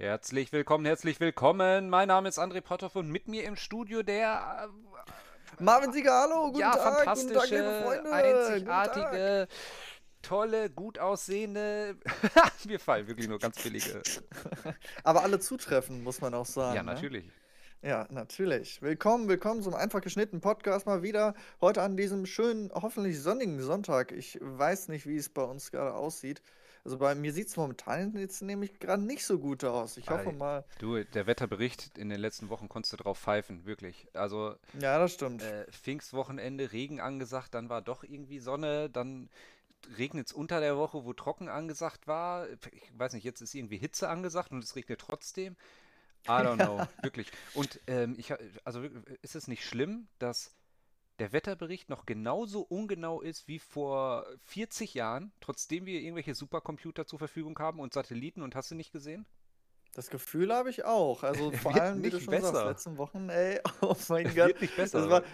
Herzlich willkommen, herzlich willkommen. Mein Name ist André Potthoff und mit mir im Studio der äh, Marvin Sieger, hallo, guten ja, Tag, fantastische, guten Tag, liebe Freunde. einzigartige, tolle, gut aussehende. mir fallen wirklich nur ganz billige. Aber alle zutreffen, muss man auch sagen. Ja, ne? natürlich. Ja, natürlich. Willkommen, willkommen zum einfach geschnittenen Podcast mal wieder. Heute an diesem schönen, hoffentlich sonnigen Sonntag. Ich weiß nicht, wie es bei uns gerade aussieht. Also bei mir sieht es momentan jetzt nämlich gerade nicht so gut aus. Ich hoffe Ei. mal. Du, der Wetterbericht in den letzten Wochen konntest du drauf pfeifen, wirklich. Also Ja, das stimmt. äh, Pfingstwochenende, Regen angesagt, dann war doch irgendwie Sonne, dann regnet es unter der Woche, wo trocken angesagt war. Ich weiß nicht, jetzt ist irgendwie Hitze angesagt und es regnet trotzdem. I don't know, wirklich. Und ähm, ich, also ist es nicht schlimm, dass der Wetterbericht noch genauso ungenau ist wie vor 40 Jahren, trotzdem wir irgendwelche Supercomputer zur Verfügung haben und Satelliten und hast du nicht gesehen? Das Gefühl habe ich auch. Also vor allem, wie du nicht schon sagst, besser. letzten Wochen, ey, oh mein Es Gott. wird nicht besser. War,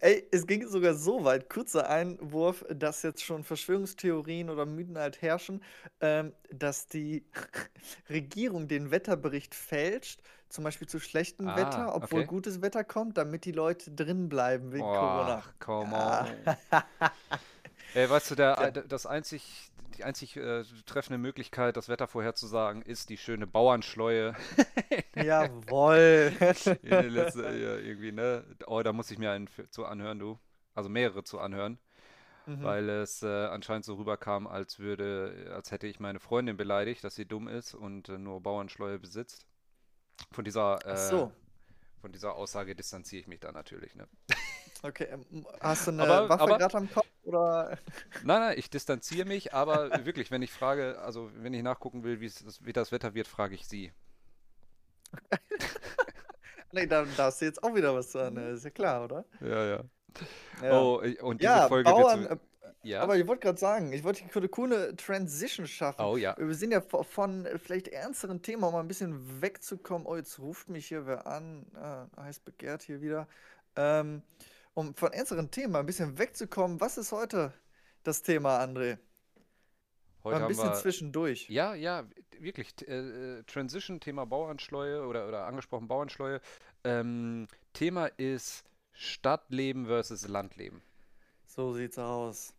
ey, es ging sogar so weit, kurzer Einwurf, dass jetzt schon Verschwörungstheorien oder Mythen halt herrschen, ähm, dass die Regierung den Wetterbericht fälscht, zum Beispiel zu schlechtem Ah, Wetter, obwohl okay. gutes Wetter kommt, damit die Leute drin bleiben wegen Corona. Ach, come Ja. on. Ey, weißt du, der, das einzig, die einzig äh, treffende Möglichkeit, das Wetter vorherzusagen, ist die schöne Bauernschleue. Den letzten, ja, irgendwie, ne? Oh, da muss ich mir einen für- zu anhören, du. Also mehrere zu anhören, Mhm. weil es äh, anscheinend so rüberkam, als würde, als hätte ich meine Freundin beleidigt, dass sie dumm ist und äh, nur Bauernschleue besitzt. Von dieser, äh, so. von dieser Aussage distanziere ich mich da natürlich, ne? Okay, ähm, hast du eine Aber- Waffe gerade am Kopf oder? Nein, nein, ich distanziere mich, aber wirklich, wenn ich frage, also wenn ich nachgucken will, wie es, wie das Wetter wird, frage ich sie. Nee, da darfst du jetzt auch wieder was sagen, ne? ist ja klar, oder? Ja, ja. Ja. Oh, und diese Ja, Folge wird Bauern, so, äh, ja. aber ich wollte gerade sagen, ich wollte eine coole Transition schaffen. Oh ja. Wir sind ja vo- von äh, vielleicht ernsteren Themen, um mal ein bisschen wegzukommen. Oh, jetzt ruft mich hier wer an. Ah, heiß begehrt hier wieder. Ähm, um von ernsteren Themen mal ein bisschen wegzukommen. Was ist heute das Thema, André? Heute Mal ein bisschen wir, zwischendurch. ja, ja, wirklich, äh, äh, Transition, Thema Bauernschleue oder, oder angesprochen Bauernschleue. Ähm, Thema ist Stadtleben versus Landleben. So sieht's aus.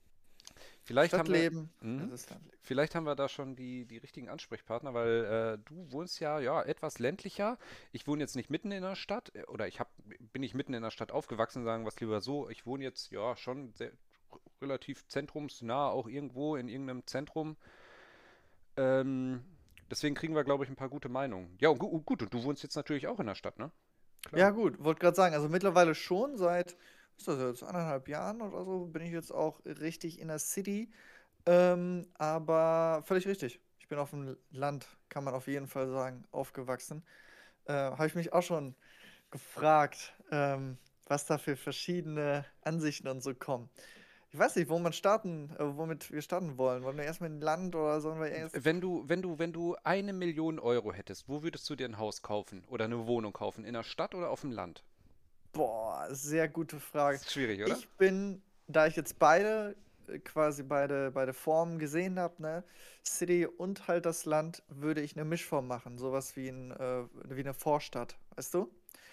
Vielleicht haben wir, Stadtleben, Landleben. Vielleicht haben wir da schon die, die richtigen Ansprechpartner, weil äh, du wohnst ja, ja etwas ländlicher. Ich wohne jetzt nicht mitten in der Stadt äh, oder ich hab, bin nicht mitten in der Stadt aufgewachsen, sagen wir es lieber so. Ich wohne jetzt ja schon sehr, relativ zentrumsnah, auch irgendwo in irgendeinem Zentrum. Ähm, deswegen kriegen wir, glaube ich, ein paar gute Meinungen. Ja, und gu gut, und du wohnst jetzt natürlich auch in der Stadt, ne? Klar. Ja, gut, wollte gerade sagen, also mittlerweile schon seit, ist das jetzt, anderthalb Jahren oder so, bin ich jetzt auch richtig in der City. Ähm, aber völlig richtig. Ich bin auf dem Land, kann man auf jeden Fall sagen, aufgewachsen. Äh, habe ich mich auch schon gefragt, ähm, was da für verschiedene Ansichten und so kommen. Ich weiß nicht, wo man starten, äh, womit wir starten wollen. Wollen wir erstmal in Land oder sollen wir erst. Wenn du, wenn du, wenn du eine Million Euro hättest, wo würdest du dir ein Haus kaufen oder eine Wohnung kaufen? In der Stadt oder auf dem Land? Boah, sehr gute Frage. Ist schwierig, oder? Ich bin, da ich jetzt beide, äh, quasi beide, beide Formen gesehen habe, ne, City und halt das Land, würde ich eine Mischform machen. Sowas wie, ein, äh, wie eine Vorstadt, weißt du?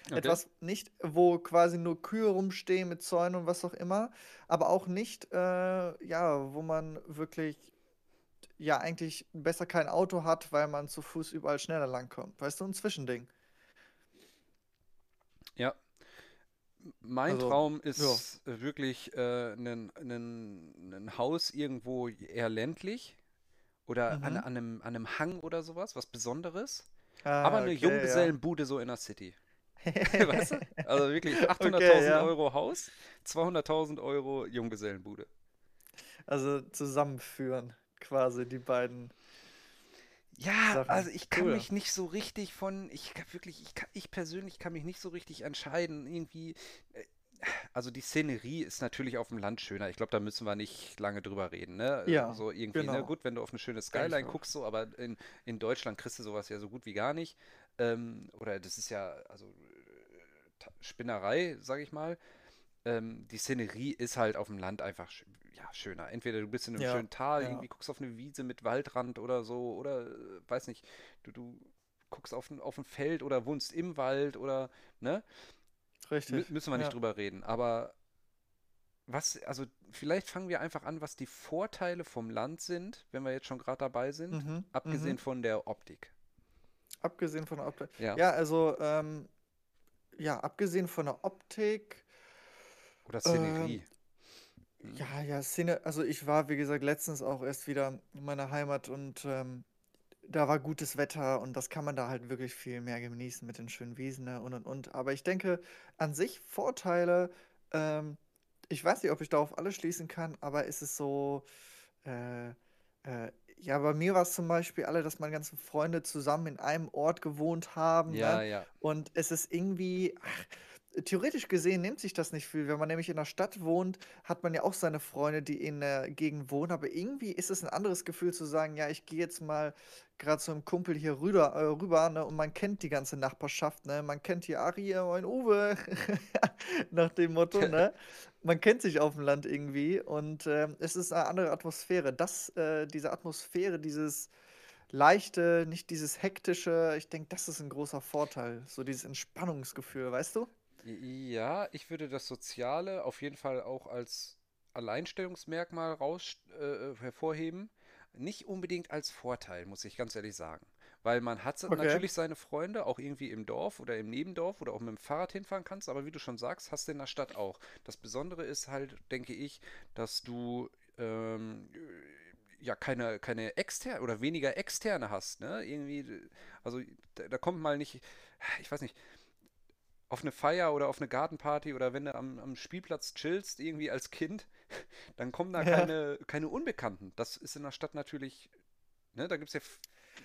Okay. Etwas nicht, wo quasi nur Kühe rumstehen mit Zäunen und was auch immer, aber auch nicht, äh, ja, wo man wirklich, ja, eigentlich besser kein Auto hat, weil man zu Fuß überall schneller langkommt. Weißt du, ein Zwischending. Ja. Mein Also, Traum ist äh, wirklich äh, ein, Haus irgendwo eher ländlich oder an, Mhm. an einem, an einem Hang oder sowas, was Besonderes. Ah, Aber eine okay, ja. Junggesellenbude so in der City. Weißt du? Also wirklich 800.000 Okay, ja. Euro Haus, 200.000 Euro Junggesellenbude. Also zusammenführen, quasi die beiden. Ja, Sachen. also ich kann Cool. mich nicht so richtig von, ich kann wirklich, ich kann, ich persönlich kann mich nicht so richtig entscheiden. Irgendwie, äh, also die Szenerie ist natürlich auf dem Land schöner. Ich glaube, da müssen wir nicht lange drüber reden, ne? Ja, So irgendwie, ne? genau. Gut, wenn du auf eine schöne Skyline guckst, so, aber in, in Deutschland kriegst du sowas ja so gut wie gar nicht. Ähm, oder das ist ja, also äh, Spinnerei, sage ich mal. Ähm, die Szenerie ist halt auf dem Land einfach sch ja, schöner. Entweder du bist in einem Ja, schönen Tal, ja. irgendwie guckst auf eine Wiese mit Waldrand oder so, oder äh, weiß nicht, du, du guckst auf ein, auf ein Feld oder wohnst im Wald oder, ne? Richtig. müssen wir nicht drüber reden. Aber was, also vielleicht fangen wir einfach an, was die Vorteile vom Land sind, wenn wir jetzt schon gerade dabei sind, Mhm. abgesehen Mhm. von der Optik. Abgesehen von der Optik. Ja. Ja, also, ähm, ja, abgesehen von der Optik, Oder ähm, Szenerie. Hm? ja, ja, Szene, also ich war, wie gesagt, letztens auch erst wieder in meiner Heimat und ähm, da war gutes Wetter und das kann man da halt wirklich viel mehr genießen mit den schönen Wiesen, ne, und und und. Aber ich denke, an sich Vorteile, ähm, ich weiß nicht, ob ich darauf alles schließen kann, aber ist es so, äh, äh, ja, bei mir war es zum Beispiel alle, dass meine ganzen Freunde zusammen in einem Ort gewohnt haben, Ja, ne? ja. Und es ist irgendwie, ach, theoretisch gesehen nimmt sich das nicht viel. Wenn man nämlich in der Stadt wohnt, hat man ja auch seine Freunde, die in der Gegend wohnen. Aber irgendwie ist es ein anderes Gefühl zu sagen, ja, ich gehe jetzt mal gerade zu einem Kumpel hier rüber, äh, rüber, ne? Und man kennt die ganze Nachbarschaft, ne? Man kennt hier Ari, äh, mein Uwe, nach dem Motto, ne? Man kennt sich auf dem Land irgendwie und ähm, es ist eine andere Atmosphäre. Das, äh, diese Atmosphäre, dieses leichte, nicht dieses hektische, ich denke, das ist ein großer Vorteil. So dieses Entspannungsgefühl, weißt du? Ja, ich würde das Soziale auf jeden Fall auch als Alleinstellungsmerkmal raus, äh, hervorheben. Nicht unbedingt als Vorteil, muss ich ganz ehrlich sagen. Weil man hat Okay. natürlich seine Freunde, auch irgendwie im Dorf oder im Nebendorf oder auch mit dem Fahrrad hinfahren kannst, aber wie du schon sagst, hast du in der Stadt auch. Das Besondere ist halt, denke ich, dass du ähm, ja keine, keine externe oder weniger externe hast, ne? Irgendwie, also da, da kommt mal nicht, ich weiß nicht, auf eine Feier oder auf eine Gartenparty oder wenn du am, am Spielplatz chillst, irgendwie als Kind, dann kommen da Ja. keine, keine Unbekannten. Das ist in der Stadt natürlich, ne, da gibt es ja,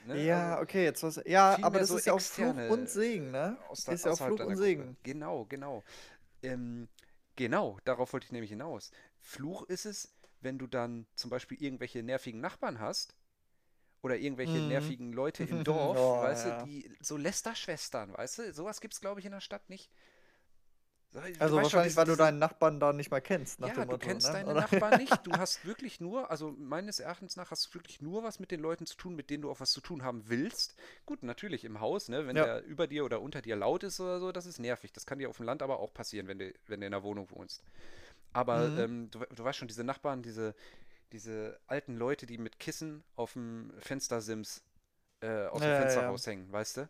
ne, Ja, also okay, jetzt was. Ja, aber das so ist ja auch Fluch und Segen, ne? aus der, Ist ja auch Fluch und. Segen. Genau, genau. Ähm, genau, darauf wollte ich nämlich hinaus. Fluch ist es, wenn du dann zum Beispiel irgendwelche nervigen Nachbarn hast oder irgendwelche Mhm. nervigen Leute im Dorf, Oh, weißt du, ja. die so Lästerschwestern, weißt du, sowas gibt es, glaube ich, in der Stadt nicht. So, Du Also weißt schon, wahrscheinlich, diese, weil du deinen Nachbarn da nicht mal kennst, ja, dem du Motto, kennst ne? deine Oder? Nachbarn nicht. Du hast wirklich nur, also meines Erachtens nach, hast du wirklich nur was mit den Leuten zu tun, mit denen du auch was zu tun haben willst. Gut, natürlich im Haus, ne, wenn Ja. der über dir oder unter dir laut ist oder so, das ist nervig. Das kann dir auf dem Land aber auch passieren, wenn du, wenn du in einer Wohnung wohnst. Aber Mhm. ähm, du, du weißt schon, diese Nachbarn, diese, diese alten Leute, die mit Kissen auf dem Fenstersims äh, aus Ja, dem ja, Fenster ja. raushängen, weißt du?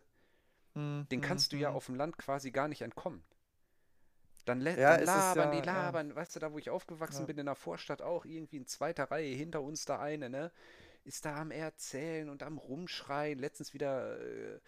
Mhm, Den mhm, kannst du ja mhm. auf dem Land quasi gar nicht entkommen. Dann, Ja, dann labern die, ja, ja, labern. Weißt du, da wo ich aufgewachsen ja. bin, in der Vorstadt auch, irgendwie in zweiter Reihe, hinter uns da eine, ne? Ist da am Erzählen und am Rumschreien. Letztens wieder äh,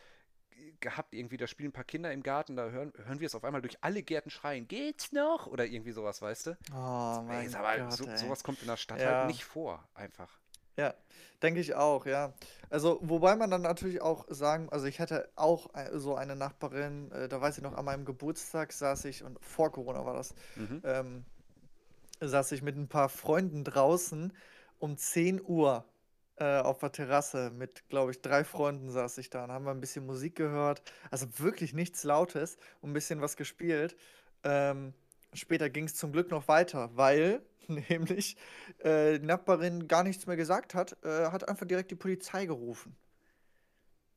gehabt, irgendwie, da spielen ein paar Kinder im Garten, da hören, hören wir es auf einmal durch alle Gärten schreien, geht's noch? Oder irgendwie sowas, weißt du? Oh Ey, mein aber Gott, so, ey. sowas kommt in der Stadt halt Ja, nicht vor, einfach. ja, denke ich auch, ja. Also, wobei man dann natürlich auch sagen, also ich hatte auch äh, so eine Nachbarin, äh, da weiß ich noch, an meinem Geburtstag saß ich, und vor Corona war das, Mhm. ähm, saß ich mit ein paar Freunden draußen um 10 Uhr äh, auf der Terrasse mit, glaube ich, drei Freunden saß ich da und haben wir ein bisschen Musik gehört. Also wirklich nichts Lautes und ein bisschen was gespielt. Ähm, später ging es zum Glück noch weiter, weil nämlich äh, die Nachbarin gar nichts mehr gesagt hat, äh, hat einfach direkt die Polizei gerufen.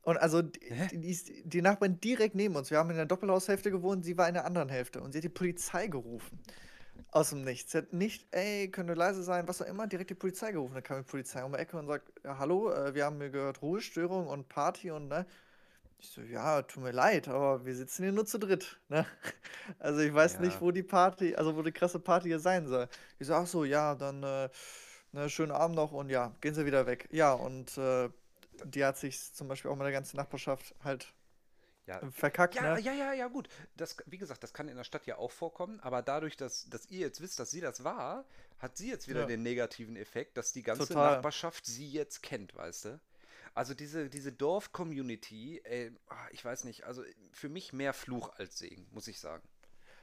Und also die, die, die Nachbarin direkt neben uns. Wir haben in der Doppelhaushälfte gewohnt, sie war in der anderen Hälfte und sie hat die Polizei gerufen. Aus dem Nichts. Sie hat nicht, ey, könnt ihr leise sein, was auch immer, direkt die Polizei gerufen. Dann kam die Polizei um die Ecke und sagt, ja, hallo, äh, wir haben hier gehört Ruhestörung und Party und ne. Ich so, ja, tut mir leid, aber wir sitzen hier nur zu dritt, ne? Also ich weiß nicht, Ja. wo die Party, also wo die krasse Party hier sein soll. Ich so, ach so, ja, dann äh, ne, schönen Abend noch und ja, gehen Sie wieder weg. Ja, und äh, die hat sich zum Beispiel auch mit der ganzen Nachbarschaft halt Ja, verkackt, Ja, ne? ja, ja, ja, gut. Das, wie gesagt, das kann in der Stadt ja auch vorkommen, aber dadurch, dass, dass ihr jetzt wisst, dass sie das war, hat sie jetzt wieder Ja, den negativen Effekt, dass die ganze total. Nachbarschaft sie jetzt kennt, weißt du? Also diese, diese Dorf-Community, ah, ich weiß nicht, also für mich mehr Fluch als Segen, muss ich sagen.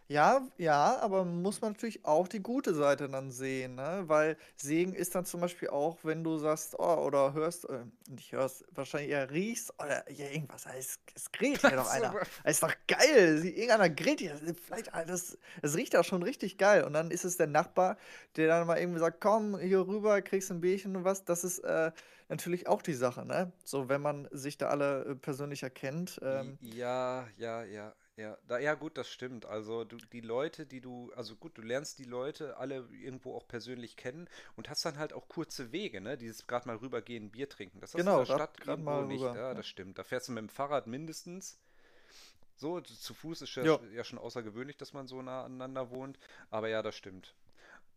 Ja, ja, aber muss man natürlich auch die gute Seite dann sehen, ne? Weil Segen ist dann zum Beispiel auch, wenn du sagst, oh, oder hörst, äh, nicht hörst, wahrscheinlich eher riechst, oder ja, irgendwas, es, es grillt hier doch einer. Es ist doch geil, sie- irgendeiner grillt hier, vielleicht, ah, das, das riecht auch schon richtig geil. Und dann ist es der Nachbar, der dann mal irgendwie sagt, komm, hier rüber, kriegst ein Bierchen und was, das ist, äh, natürlich auch die Sache, ne? So, wenn man sich da alle äh, persönlich erkennt. I- Ähm, Ja, ja, ja, ja. Da, ja, gut, das stimmt. Also du, die Leute, die du, also gut, du lernst die Leute alle irgendwo auch persönlich kennen und hast dann halt auch kurze Wege, ne? Dieses gerade mal rübergehen, Bier trinken. Das hast du in genau, der Stadt gerade mal nicht. rüber. Ja, Ja. das stimmt. Da fährst du mit dem Fahrrad mindestens. So, zu Fuß ist ja, Ja, ja schon außergewöhnlich, dass man so nah aneinander wohnt. Aber ja, das stimmt.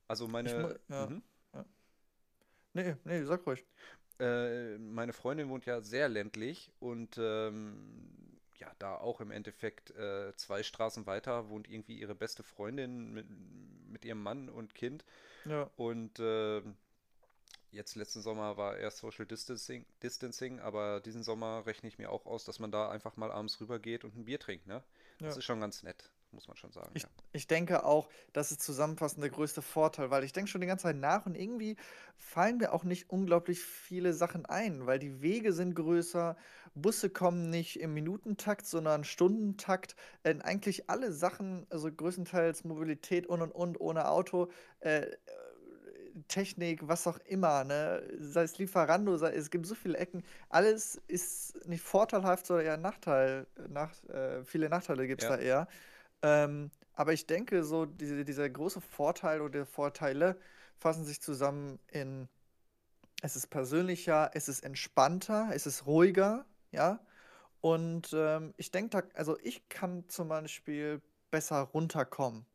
Also ich meine, ja, mhm. ja. Nee, nee, sag ruhig. Äh, meine Freundin wohnt ja sehr ländlich und ähm, ja, da auch im Endeffekt äh, zwei Straßen weiter wohnt irgendwie ihre beste Freundin mit, mit ihrem Mann und Kind. Ja. Und ähm, jetzt letzten Sommer war eher Social Distancing, Distancing, aber diesen Sommer rechne ich mir auch aus, dass man da einfach mal abends rübergeht und ein Bier trinkt, ne? Das Ja. ist schon ganz nett, muss man schon sagen, Ich, ja. ich denke auch, das ist zusammenfassend der größte Vorteil, weil ich denke schon die ganze Zeit nach und irgendwie fallen mir auch nicht unglaublich viele Sachen ein, weil die Wege sind größer, Busse kommen nicht im Minutentakt, sondern Stundentakt. Äh, eigentlich alle Sachen, also größtenteils Mobilität und und und ohne Auto, äh, äh, Technik, was auch immer, ne? Sei es Lieferando, sei, es gibt so viele Ecken. Alles ist nicht vorteilhaft, sondern eher Nachteil. Nach, äh, viele Nachteile gibt es Ja, da eher. Ähm, aber ich denke, so diese, dieser große Vorteil oder Vorteile fassen sich zusammen in, es ist persönlicher, es ist entspannter, es ist ruhiger, ja. Und ähm, ich denke, da, also ich kann zum Beispiel besser runterkommen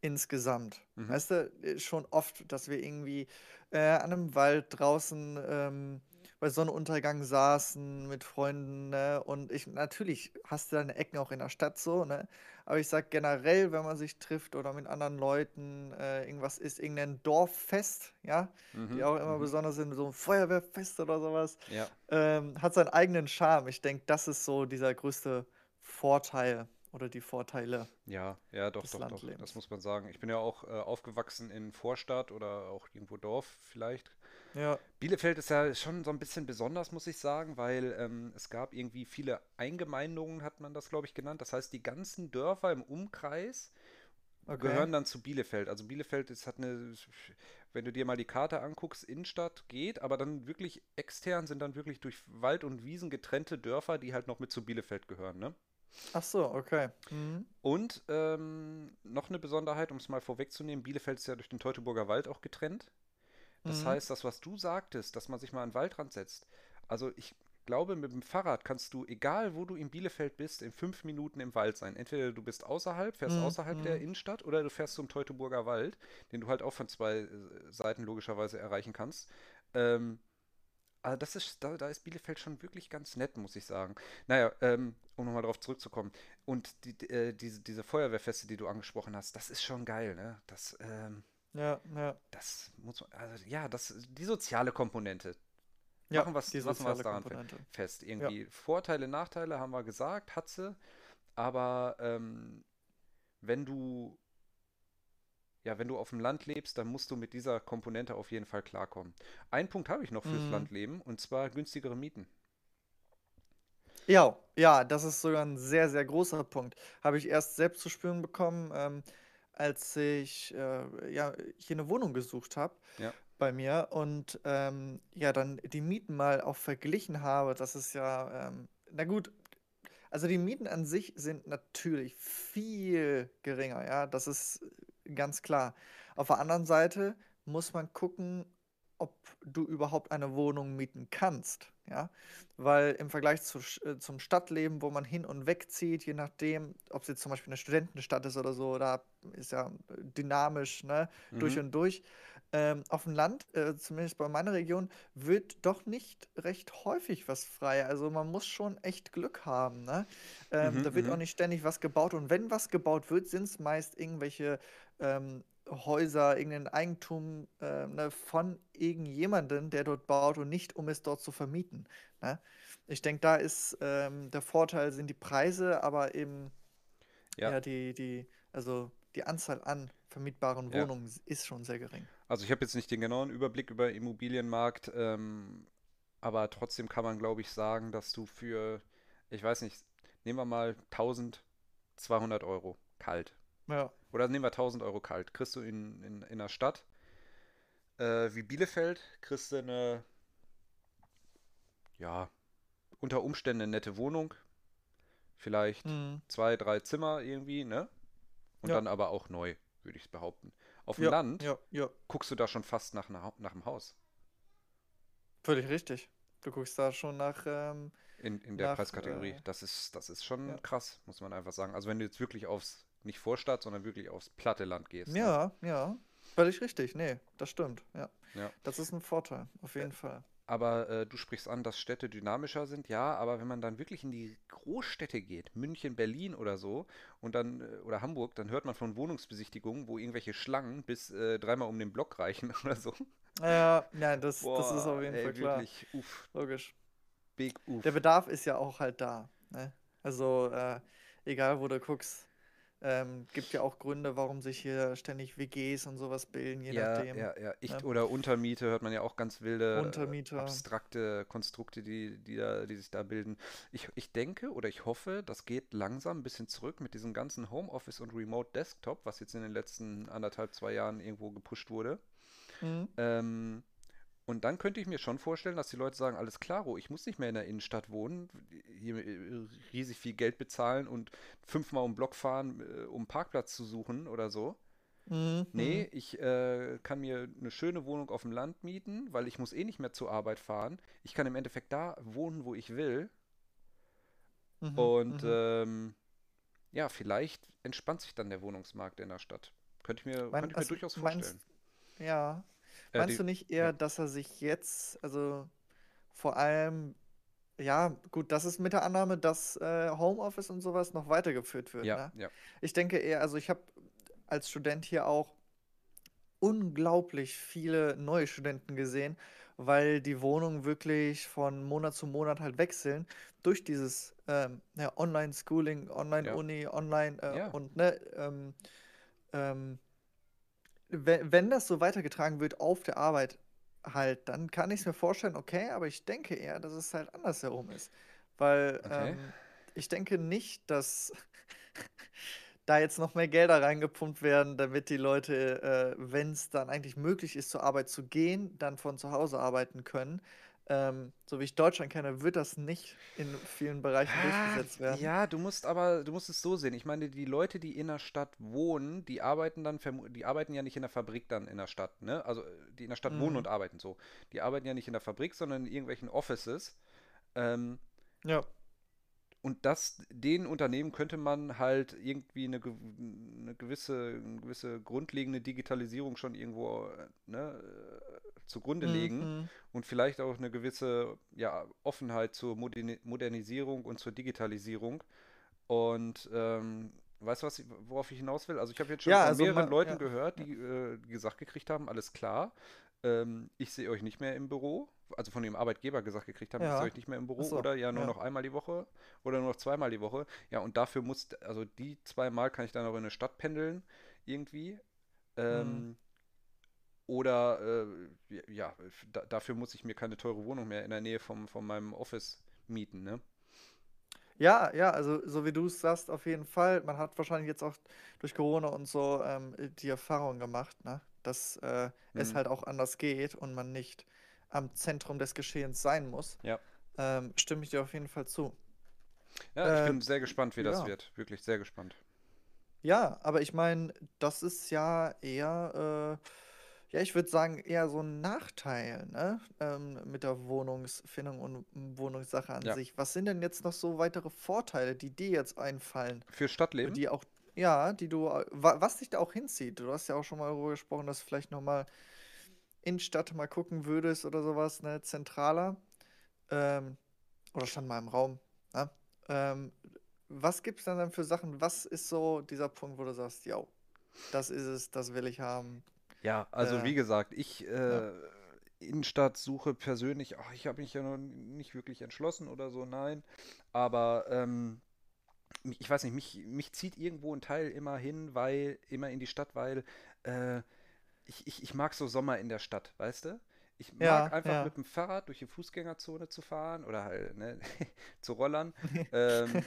insgesamt. mhm, Weißt du, äh, schon oft, dass wir irgendwie äh, an einem Wald draußen ähm, bei Sonnenuntergang saßen mit Freunden, ne? Und ich, natürlich hast du deine Ecken auch in der Stadt so, ne? Aber ich sag generell, wenn man sich trifft oder mit anderen Leuten äh, irgendwas ist, irgendein Dorffest, ja, die mhm, auch immer mhm, besonders sind, so ein Feuerwehrfest oder sowas, ja. ähm, hat seinen eigenen Charme. Ich denke, das ist so dieser größte Vorteil oder die Vorteile Ja, ja, doch, doch, doch, das Landlebens. muss man sagen. Ich bin ja auch äh, aufgewachsen in Vorstadt oder auch irgendwo Dorf vielleicht. Ja. Bielefeld ist ja schon so ein bisschen besonders, muss ich sagen, weil ähm, es gab irgendwie viele Eingemeindungen, hat man das, glaube ich, genannt. Das heißt, die ganzen Dörfer im Umkreis Okay. gehören dann zu Bielefeld. Also Bielefeld ist, hat eine, wenn du dir mal die Karte anguckst, Innenstadt geht, aber dann wirklich extern sind dann wirklich durch Wald und Wiesen getrennte Dörfer, die halt noch mit zu Bielefeld gehören, ne? Ach so, okay. Mhm. Und ähm, noch eine Besonderheit, um es mal vorwegzunehmen, Bielefeld ist ja durch den Teutoburger Wald auch getrennt. Das Mhm. heißt, das, was du sagtest, dass man sich mal an den Waldrand setzt. Also ich glaube, mit dem Fahrrad kannst du, egal wo du in Bielefeld bist, in fünf Minuten im Wald sein. Entweder du bist außerhalb, fährst Mhm. außerhalb der Mhm. Innenstadt, oder du fährst zum Teutoburger Wald, den du halt auch von zwei äh, Seiten logischerweise erreichen kannst. Ähm, also das ist, da, da ist Bielefeld schon wirklich ganz nett, muss ich sagen. Naja, ähm, um nochmal darauf zurückzukommen. Und die, die, äh, diese, diese Feuerwehrfeste, die du angesprochen hast, das ist schon geil, ne? Das, ähm, Ja, ja, das muss man, also ja, das, die soziale Komponente. ja, Machen wir es die soziale daran fe- Komponente. fest. Ja. Irgendwie Vorteile, Nachteile haben wir gesagt, hat sie. Aber ähm, wenn du, ja, wenn du auf dem Land lebst, dann musst du mit dieser Komponente auf jeden Fall klarkommen. Einen Punkt habe ich noch fürs Mhm. Landleben, und zwar günstigere Mieten. Ja, ja, das ist sogar ein sehr, sehr großer Punkt. Habe ich erst selbst zu spüren bekommen, ähm, als ich äh, ja, hier eine Wohnung gesucht habe Ja. bei mir und ähm, ja, dann die Mieten mal auch verglichen habe. Das ist ja, ähm, na gut, also die Mieten an sich sind natürlich viel geringer, ja, das ist ganz klar. Auf der anderen Seite muss man gucken, ob du überhaupt eine Wohnung mieten kannst, ja, weil im Vergleich zu, äh, zum Stadtleben, wo man hin und weg zieht, je nachdem, ob es jetzt zum Beispiel eine Studentenstadt ist oder so, da ist ja dynamisch, ne, durch Mhm. und durch. Ähm, auf dem Land, äh, zumindest bei meiner Region, wird doch nicht recht häufig was frei. Also man muss schon echt Glück haben, ne? Ähm, Mhm, da wird auch mhm. nicht ständig was gebaut. Und wenn was gebaut wird, sind es meist irgendwelche ähm, Häuser, irgendein Eigentum äh, ne, von irgendjemandem, der dort baut und nicht, um es dort zu vermieten. Ne? Ich denke, da ist ähm, der Vorteil sind die Preise, aber eben Ja, ja die, die, also die Anzahl an vermietbaren ja. Wohnungen ist schon sehr gering. Also ich habe jetzt nicht den genauen Überblick über Immobilienmarkt, ähm, aber trotzdem kann man, glaube ich, sagen, dass du für, ich weiß nicht, nehmen wir mal 1200 Euro kalt. Ja, Oder nehmen wir 1000 Euro kalt. Kriegst du in, in, in einer Stadt äh, wie Bielefeld, kriegst du eine ja, unter Umständen eine nette Wohnung. Vielleicht Mhm. zwei, drei Zimmer irgendwie, ne? Und Ja. dann aber auch neu, würde ich behaupten. Auf dem Ja, Land ja, guckst du da schon fast nach, einer, nach einem Haus Völlig richtig. Du guckst da schon nach, ähm, in, in der nach, Preiskategorie. äh, Das ist, das ist schon krass, muss man einfach sagen. Also wenn du jetzt wirklich aufs, nicht Vorstadt, sondern wirklich aufs platte Land gehst. Ne? Ja, ja. Völlig richtig. Nee, das stimmt. Ja. Ja. Das ist ein Vorteil, auf jeden Fall. Aber äh, du sprichst an, dass Städte dynamischer sind. Ja, aber wenn man dann wirklich in die Großstädte geht, München, Berlin oder so, und dann, äh, oder Hamburg, dann hört man von Wohnungsbesichtigungen, wo irgendwelche Schlangen bis äh, dreimal um den Block reichen oder so. Ja, nein, das, das ist Boah, auf jeden ey, Fall klar. wirklich, uff, Logisch. big uff. Der Bedarf ist ja auch halt da. Ne? Also, äh, egal wo du guckst, ähm, gibt ja auch Gründe, warum sich hier ständig WGs und sowas bilden, je Ja, nachdem. ja, ja. Ich, ne? oder Untermiete hört man ja auch ganz wilde, äh, Untermieter. abstrakte Konstrukte, die, die, da, die sich da bilden. Ich, ich denke oder ich hoffe, das geht langsam ein bisschen zurück mit diesem ganzen Homeoffice und Remote Desktop, was jetzt in den letzten anderthalb, zwei Jahren irgendwo gepusht wurde. Mhm. Ähm, und dann könnte ich mir schon vorstellen, dass die Leute sagen, alles klaro, ich muss nicht mehr in der Innenstadt wohnen, hier äh, riesig viel Geld bezahlen und fünfmal um den Block fahren, äh, um einen Parkplatz zu suchen oder so. Mhm. Nee, ich äh, kann mir eine schöne Wohnung auf dem Land mieten, weil ich muss eh nicht mehr zur Arbeit fahren. Ich kann im Endeffekt da wohnen, wo ich will. Mhm. Und Mhm. ähm, ja, vielleicht entspannt sich dann der Wohnungsmarkt in der Stadt. Könnte ich mir, Mein, könnte ich mir also, durchaus meinst, vorstellen. ja, Äh, meinst die, du nicht ja, eher, dass er sich jetzt, also vor allem, ja, gut, das ist mit der Annahme, dass äh, Homeoffice und sowas noch weitergeführt wird, ja, ne? ja, Ich denke eher, also ich habe als Student hier auch unglaublich viele neue Studenten gesehen, weil die Wohnungen wirklich von Monat zu Monat halt wechseln durch dieses ähm, ja, Online-Schooling, ja, Online-Uni, Online äh, ja, und ne, ähm, ähm, wenn, wenn das so weitergetragen wird auf der Arbeit halt, dann kann ich es mir vorstellen, okay, aber ich denke eher, dass es halt andersherum ist. Weil okay. ähm, ich denke nicht, dass da jetzt noch mehr Gelder reingepumpt werden, damit die Leute, äh, wenn es dann eigentlich möglich ist, zur Arbeit zu gehen, dann von zu Hause arbeiten können. Ähm, so wie ich Deutschland kenne, wird das nicht in vielen Bereichen Ah, durchgesetzt werden. ja, du musst aber, du musst es so sehen. Ich meine, die Leute, die in der Stadt wohnen, die arbeiten dann, die arbeiten ja nicht in der Fabrik dann in der Stadt, ne? Also, die in der Stadt wohnen und Mhm. arbeiten so. Die arbeiten ja nicht in der Fabrik, sondern in irgendwelchen Offices. Ähm, Ja. und das, den Unternehmen könnte man halt irgendwie eine, eine gewisse, eine gewisse grundlegende Digitalisierung schon irgendwo, äh, ne, äh, zugrunde legen Mhm. und vielleicht auch eine gewisse, ja, Offenheit zur Moderni Modernisierung und zur Digitalisierung. Und ähm, weißt du, was ich, worauf ich hinaus will? Also ich habe jetzt schon Ja, von also mehreren ma, Leuten ja, gehört, ja. die, äh, gesagt gekriegt haben, alles klar, ähm, ich sehe euch nicht mehr im Büro. Also von dem Arbeitgeber gesagt gekriegt haben, ich sehe Ja. euch nicht mehr im Büro so, oder ja nur ja. noch einmal die Woche oder nur noch zweimal die Woche. Ja, und dafür muss, also die zweimal kann ich dann auch in eine Stadt pendeln irgendwie. Mhm. Oder äh, ja, da, dafür muss ich mir keine teure Wohnung mehr in der Nähe vom, von meinem Office mieten, ne? Ja, ja, also so wie du es sagst, auf jeden Fall. Man hat wahrscheinlich jetzt auch durch Corona und so ähm, die Erfahrung gemacht, ne? Dass äh, es Hm, halt auch anders geht und man nicht am Zentrum des Geschehens sein muss. ja. Ähm, stimme ich dir auf jeden Fall zu. Ja, ich Äh, bin sehr gespannt, wie das ja. wird. Wirklich sehr gespannt. Ja, aber ich meine, das ist ja eher, äh, ja, ich würde sagen, eher so ein Nachteil, ne? Ähm, mit der Wohnungsfindung und Wohnungssache an Ja. sich. Was sind denn jetzt noch so weitere Vorteile, die dir jetzt einfallen? Für Stadtleben? Die auch, ja, die du, wa- was dich da auch hinzieht. Du hast ja auch schon mal darüber gesprochen, dass du vielleicht nochmal Innenstadt mal gucken würdest oder sowas, ne, zentraler. Ähm, oder stand mal im Raum, ne? Ähm, was gibt es dann, dann für Sachen? Was ist so dieser Punkt, wo du sagst, ja, das ist es, das will ich haben? Ja, also Äh, wie gesagt, ich ja. äh, Innenstadt suche persönlich, ach, ich habe mich ja noch nicht wirklich entschlossen oder so, nein. Aber ähm, ich weiß nicht, mich, mich zieht irgendwo ein Teil immer hin, weil, immer in die Stadt, weil äh, ich, ich, ich mag so Sommer in der Stadt, weißt du? Ich mag Ja, einfach ja. mit dem Fahrrad durch die Fußgängerzone zu fahren oder halt, ne, zu rollern. Ähm,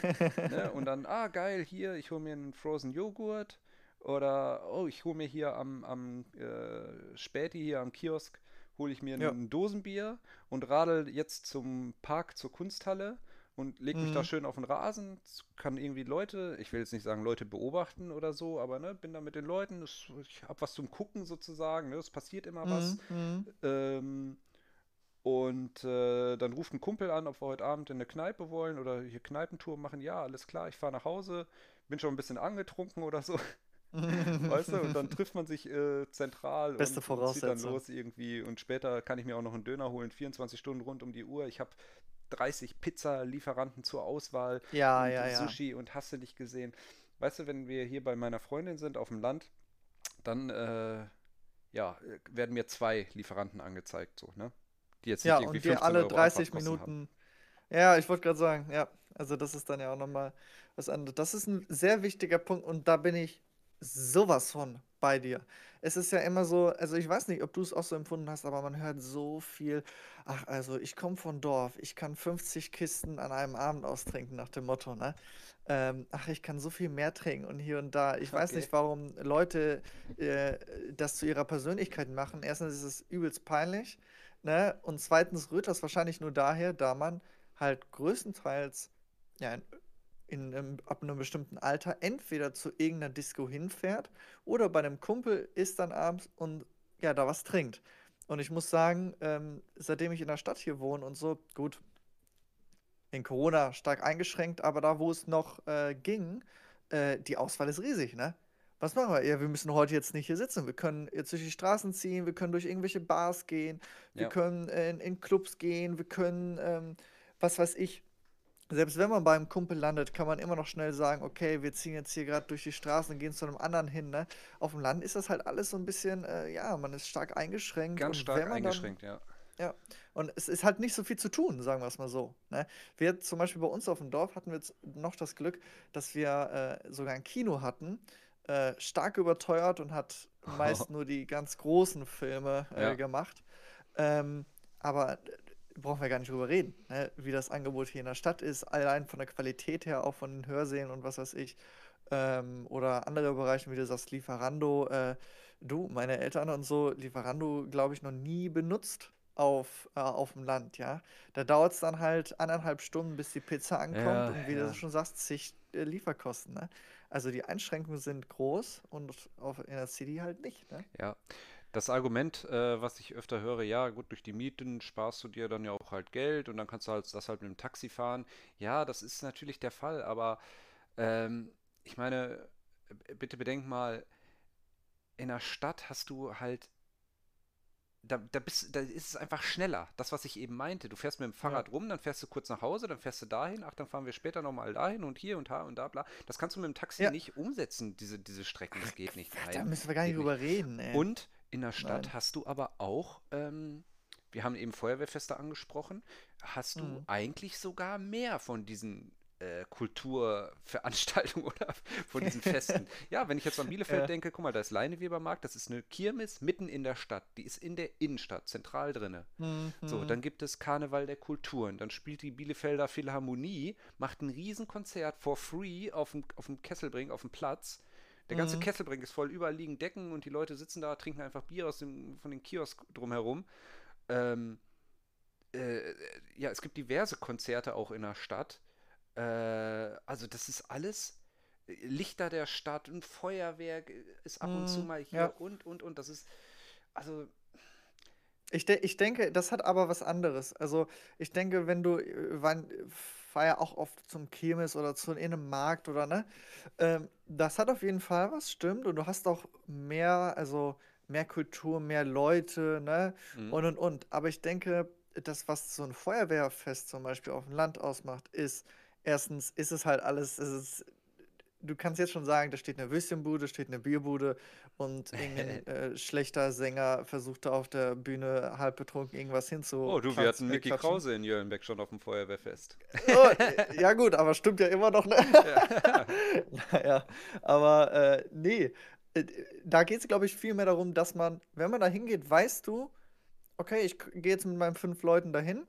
ne, und dann, ah, geil, hier, ich hole mir einen Frozen Joghurt. Oder, oh, ich hole mir hier am, am äh, Späti hier am Kiosk, hole ich mir Ja. ein Dosenbier und radel jetzt zum Park, zur Kunsthalle und leg mich da Mhm. schön auf den Rasen, kann irgendwie Leute, ich will jetzt nicht sagen Leute beobachten oder so, aber ne, bin da mit den Leuten, das, ich habe was zum Gucken sozusagen, ne, es passiert immer was. Mhm. Mhm. Ähm, und äh, dann ruft ein Kumpel an, ob wir heute Abend in eine Kneipe wollen oder hier Kneipentour machen. Ja, alles klar, ich fahre nach Hause, bin schon ein bisschen angetrunken oder so, weißt du, und dann trifft man sich äh, zentral Beste und, zieht dann los irgendwie. Und später kann ich mir auch noch einen Döner holen, 24 Stunden rund um die Uhr. Ich habe 30 Pizza-Lieferanten zur Auswahl Ja, und ja, ja. Sushi und hast du nicht gesehen. Weißt du, wenn wir hier bei meiner Freundin sind auf dem Land, dann äh, ja, werden mir zwei Lieferanten angezeigt, so, ne? Die jetzt nicht Ja, irgendwie und 15 alle Euro 30 Abfahrtskosten haben. Minuten. Ja, ich wollte gerade sagen, ja. Also das ist dann ja auch nochmal was anderes. Das ist ein sehr wichtiger Punkt und da bin ich sowas von bei dir. Es ist ja immer so, also ich weiß nicht, ob du es auch so empfunden hast, aber man hört so viel. Ach, also ich komme von Dorf, ich kann 50 Kisten an einem Abend austrinken, nach dem Motto, ne? Ähm, ach, ich kann so viel mehr trinken und hier und da. Ich weiß Okay. nicht, warum Leute äh, das zu ihrer Persönlichkeit machen. Erstens ist es übelst peinlich, ne? Und zweitens rührt das wahrscheinlich nur daher, da man halt größtenteils ja, in, in einem, ab einem bestimmten Alter entweder zu irgendeiner Disco hinfährt oder bei einem Kumpel ist dann abends und ja, da was trinkt. Und ich muss sagen, ähm, seitdem ich in der Stadt hier wohne und so, gut, in Corona stark eingeschränkt, aber da, wo es noch äh, ging, äh, die Auswahl ist riesig, ne? Was machen wir? Ja, wir müssen heute jetzt nicht hier sitzen. Wir können jetzt durch die Straßen ziehen, wir können durch irgendwelche Bars gehen, wir Ja. können äh, in, in Clubs gehen, wir können, ähm, was weiß ich. Selbst wenn man beim Kumpel landet, kann man immer noch schnell sagen, okay, wir ziehen jetzt hier gerade durch die Straßen und gehen zu einem anderen hin, ne? Auf dem Land ist das halt alles so ein bisschen, äh, ja, man ist stark eingeschränkt Ganz und stark man dann eingeschränkt, ja. ja, und es ist halt nicht so viel zu tun, sagen wir es mal so. Ne? Wir zum Beispiel bei uns auf dem Dorf hatten wir jetzt noch das Glück, dass wir äh, sogar ein Kino hatten, äh, stark überteuert und hat meist nur die ganz großen Filme äh, Ja. gemacht. Ähm, aber brauchen wir gar nicht drüber reden, ne? Wie das Angebot hier in der Stadt ist, allein von der Qualität her, auch von den Hörsälen und was weiß ich. Ähm, oder andere Bereiche, wie du sagst, Lieferando. Äh, du, meine Eltern und so, Lieferando, glaube ich, noch nie benutzt auf, äh, auf dem Land, ja. Da dauert es dann halt anderthalb Stunden, bis die Pizza ankommt Ja, und wie ja. du schon sagst, zig äh, Lieferkosten, ne? Also die Einschränkungen sind groß und auf, in der City halt nicht, ne? Ja, das Argument, äh, was ich öfter höre, ja, gut, durch die Mieten sparst du dir dann ja auch halt Geld und dann kannst du halt das halt mit dem Taxi fahren. Ja, das ist natürlich der Fall, aber ähm, ich meine, äh, bitte bedenk mal, in der Stadt hast du halt, da, da bist, da ist es einfach schneller. Das, was ich eben meinte. Du fährst mit dem Ja. Fahrrad rum, dann fährst du kurz nach Hause, dann fährst du dahin, ach, dann fahren wir später nochmal dahin und hier und da und da, bla. Das kannst du mit dem Taxi Ja. nicht umsetzen, diese, diese Strecken. Das geht nicht. Da Nein, müssen wir gar nicht. drüber reden, ey. Und in der Stadt Nein. hast du aber auch, ähm, wir haben eben Feuerwehrfeste angesprochen, hast du Mhm. eigentlich sogar mehr von diesen äh, Kulturveranstaltungen oder von diesen Festen. Ja, wenn ich jetzt an Bielefeld Ja. denke, guck mal, da ist Leinewebermarkt, das ist eine Kirmes mitten in der Stadt, die ist in der Innenstadt, zentral drinne. So, Mhm. dann gibt es Karneval der Kulturen. Dann spielt die Bielefelder Philharmonie, macht ein Riesenkonzert for free auf dem, auf dem Kesselbring, auf dem Platz. Der ganze Mhm. Kesselbring ist voll, überall liegen Decken und die Leute sitzen da, trinken einfach Bier aus dem, von den Kiosk drumherum. Ähm, äh, ja, es gibt diverse Konzerte auch in der Stadt. Äh, also das ist alles äh, Lichter der Stadt, ein Feuerwerk äh, ist ab und zu Mhm. mal hier Ja. und, und, und. Das ist, also, Ich, de ich denke, das hat aber was anderes. Also, ich denke, wenn du, äh, wann, fahr ja auch oft zum Kirmes oder zu in einem Markt oder ne, ähm, das hat auf jeden Fall was, stimmt. Und du hast auch mehr, also mehr Kultur, mehr Leute, ne, mhm. und und und. Aber ich denke, das, was so ein Feuerwehrfest zum Beispiel auf dem Land ausmacht, ist, erstens ist es halt alles, es ist, du kannst jetzt schon sagen, da steht eine Würstchenbude, steht eine Bierbude und irgendein äh, schlechter Sänger versucht da auf der Bühne halb betrunken irgendwas Oh, du, wir hatten Mickey. Krause in Jöllenbeck schon auf dem Feuerwehrfest. Oh, ja gut, aber stimmt ja immer noch, ne? Naja, aber äh, nee, äh, da geht es, glaube ich, viel mehr darum, dass man, wenn man da hingeht, weißt du, okay, ich gehe jetzt mit meinen fünf Leuten dahin,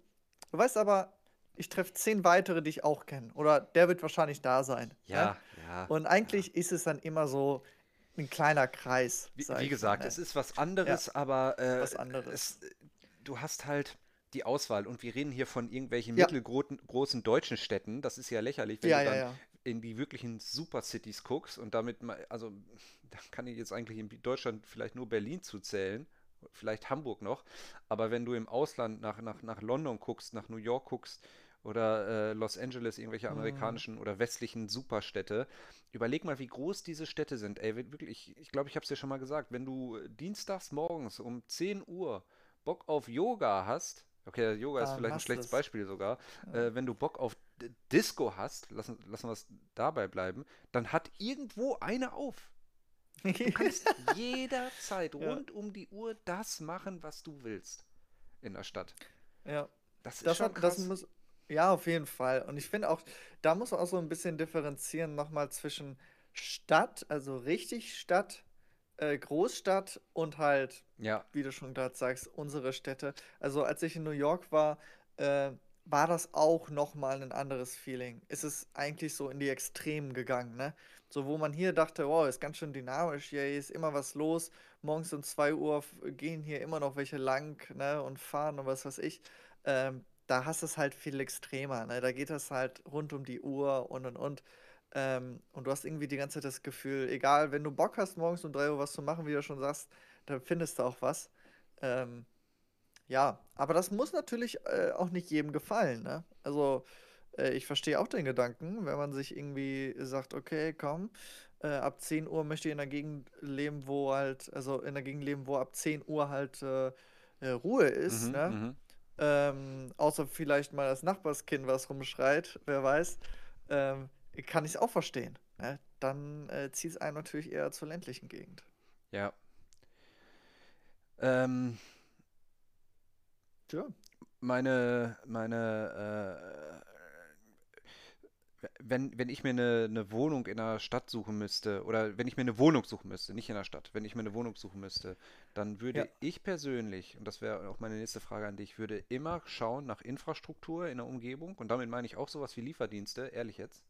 du weißt aber, ich treffe zehn weitere, die ich auch kenne. Oder der wird wahrscheinlich da sein. ne? Ja, ja. Und eigentlich ist es dann immer so ein kleiner Kreis, Wie, wie ich mal, gesagt, ne? es ist was anderes, aber äh, Was anderes. Es, du hast halt die Auswahl und wir reden hier von irgendwelchen Ja, mittelgroßen deutschen Städten. Das ist ja lächerlich, wenn ja, du ja, dann ja. in die wirklichen Supercities guckst und damit mal, also da kann ich jetzt eigentlich in Deutschland vielleicht nur Berlin zuzählen, vielleicht Hamburg noch, aber wenn du im Ausland nach, nach, nach London guckst, nach New York guckst oder äh, Los Angeles, irgendwelche Mhm. amerikanischen oder westlichen Superstädte, überleg mal, wie groß diese Städte sind. Ey, wirklich, ich glaube, ich habe es dir schon mal gesagt, wenn du dienstags morgens um 10 Uhr Bock auf Yoga hast, okay, Yoga ist vielleicht ein schlechtes es. Beispiel sogar, Ja. äh, wenn du Bock auf Disco hast, lassen, lassen wir es dabei bleiben, dann hat irgendwo eine auf. Du kannst jederzeit Ja, rund um die Uhr das machen, was du willst in der Stadt. ja. Das ist Das schon hat, das krass. muss, ja, auf jeden Fall. Und ich finde auch, da muss man auch so ein bisschen differenzieren nochmal zwischen Stadt, also richtig Stadt, äh, Großstadt und halt, Ja, wie du schon gerade sagst, unsere Städte. Also als ich in New York war, äh, war das auch nochmal ein anderes Feeling. Es ist eigentlich so in die Extremen gegangen, ne? So, wo man hier dachte, wow, ist ganz schön dynamisch, hier ist immer was los. Morgens um 2 Uhr f- gehen hier immer noch welche lang, ne, und fahren und was weiß ich. Ähm, da hast du es halt viel extremer, ne? Da geht das halt rund um die Uhr und und und. Ähm, und du hast irgendwie die ganze Zeit das Gefühl, egal, wenn du Bock hast, morgens um 3 Uhr was zu machen, wie du schon sagst, dann findest du auch was. Ähm, ja, aber das muss natürlich äh, auch nicht jedem gefallen, ne? Also, äh, ich verstehe auch den Gedanken, wenn man sich irgendwie sagt, okay, komm, äh, ab 10 Uhr möchte ich in der Gegend leben, wo halt, also in der Gegend leben, wo ab 10 Uhr halt äh, äh, Ruhe ist, mhm, ne? Ähm, außer vielleicht mal das Nachbarskind, was rumschreit, wer weiß. Ähm, kann ich es auch verstehen. Ne? Dann äh, zieht es einen natürlich eher zur ländlichen Gegend. Ja. Ähm, Ja. meine, meine, äh, wenn, wenn ich mir eine, eine Wohnung in einer Stadt suchen müsste, oder wenn ich mir eine Wohnung suchen müsste, nicht in der Stadt, wenn ich mir eine Wohnung suchen müsste, dann Ja. würde ich persönlich, und das wäre auch meine nächste Frage an dich, würde immer schauen nach Infrastruktur in der Umgebung, und damit meine ich auch sowas wie Lieferdienste, ehrlich jetzt.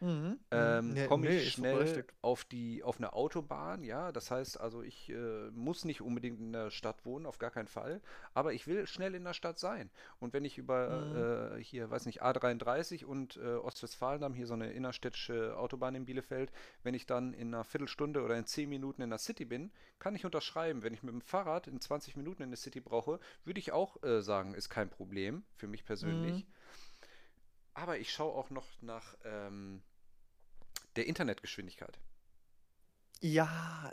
Mhm. Mhm. ähm, Nee, komme nee, ich doch schnell auf die, auf eine Autobahn, ja. Das heißt also, ich äh, muss nicht unbedingt in der Stadt wohnen, auf gar keinen Fall. Aber ich will schnell in der Stadt sein. Und wenn ich Mhm. über äh, hier, weiß nicht, A33 und äh, Ostwestfalen haben hier so eine innerstädtische Autobahn in Bielefeld, wenn ich dann in einer Viertelstunde oder in zehn Minuten in der City bin, kann ich unterschreiben. Wenn ich mit dem Fahrrad in 20 Minuten in der City brauche, würde ich auch äh, sagen, ist kein Problem für mich Mhm. Aber ich schaue auch noch nach ähm, der Internetgeschwindigkeit. Ja,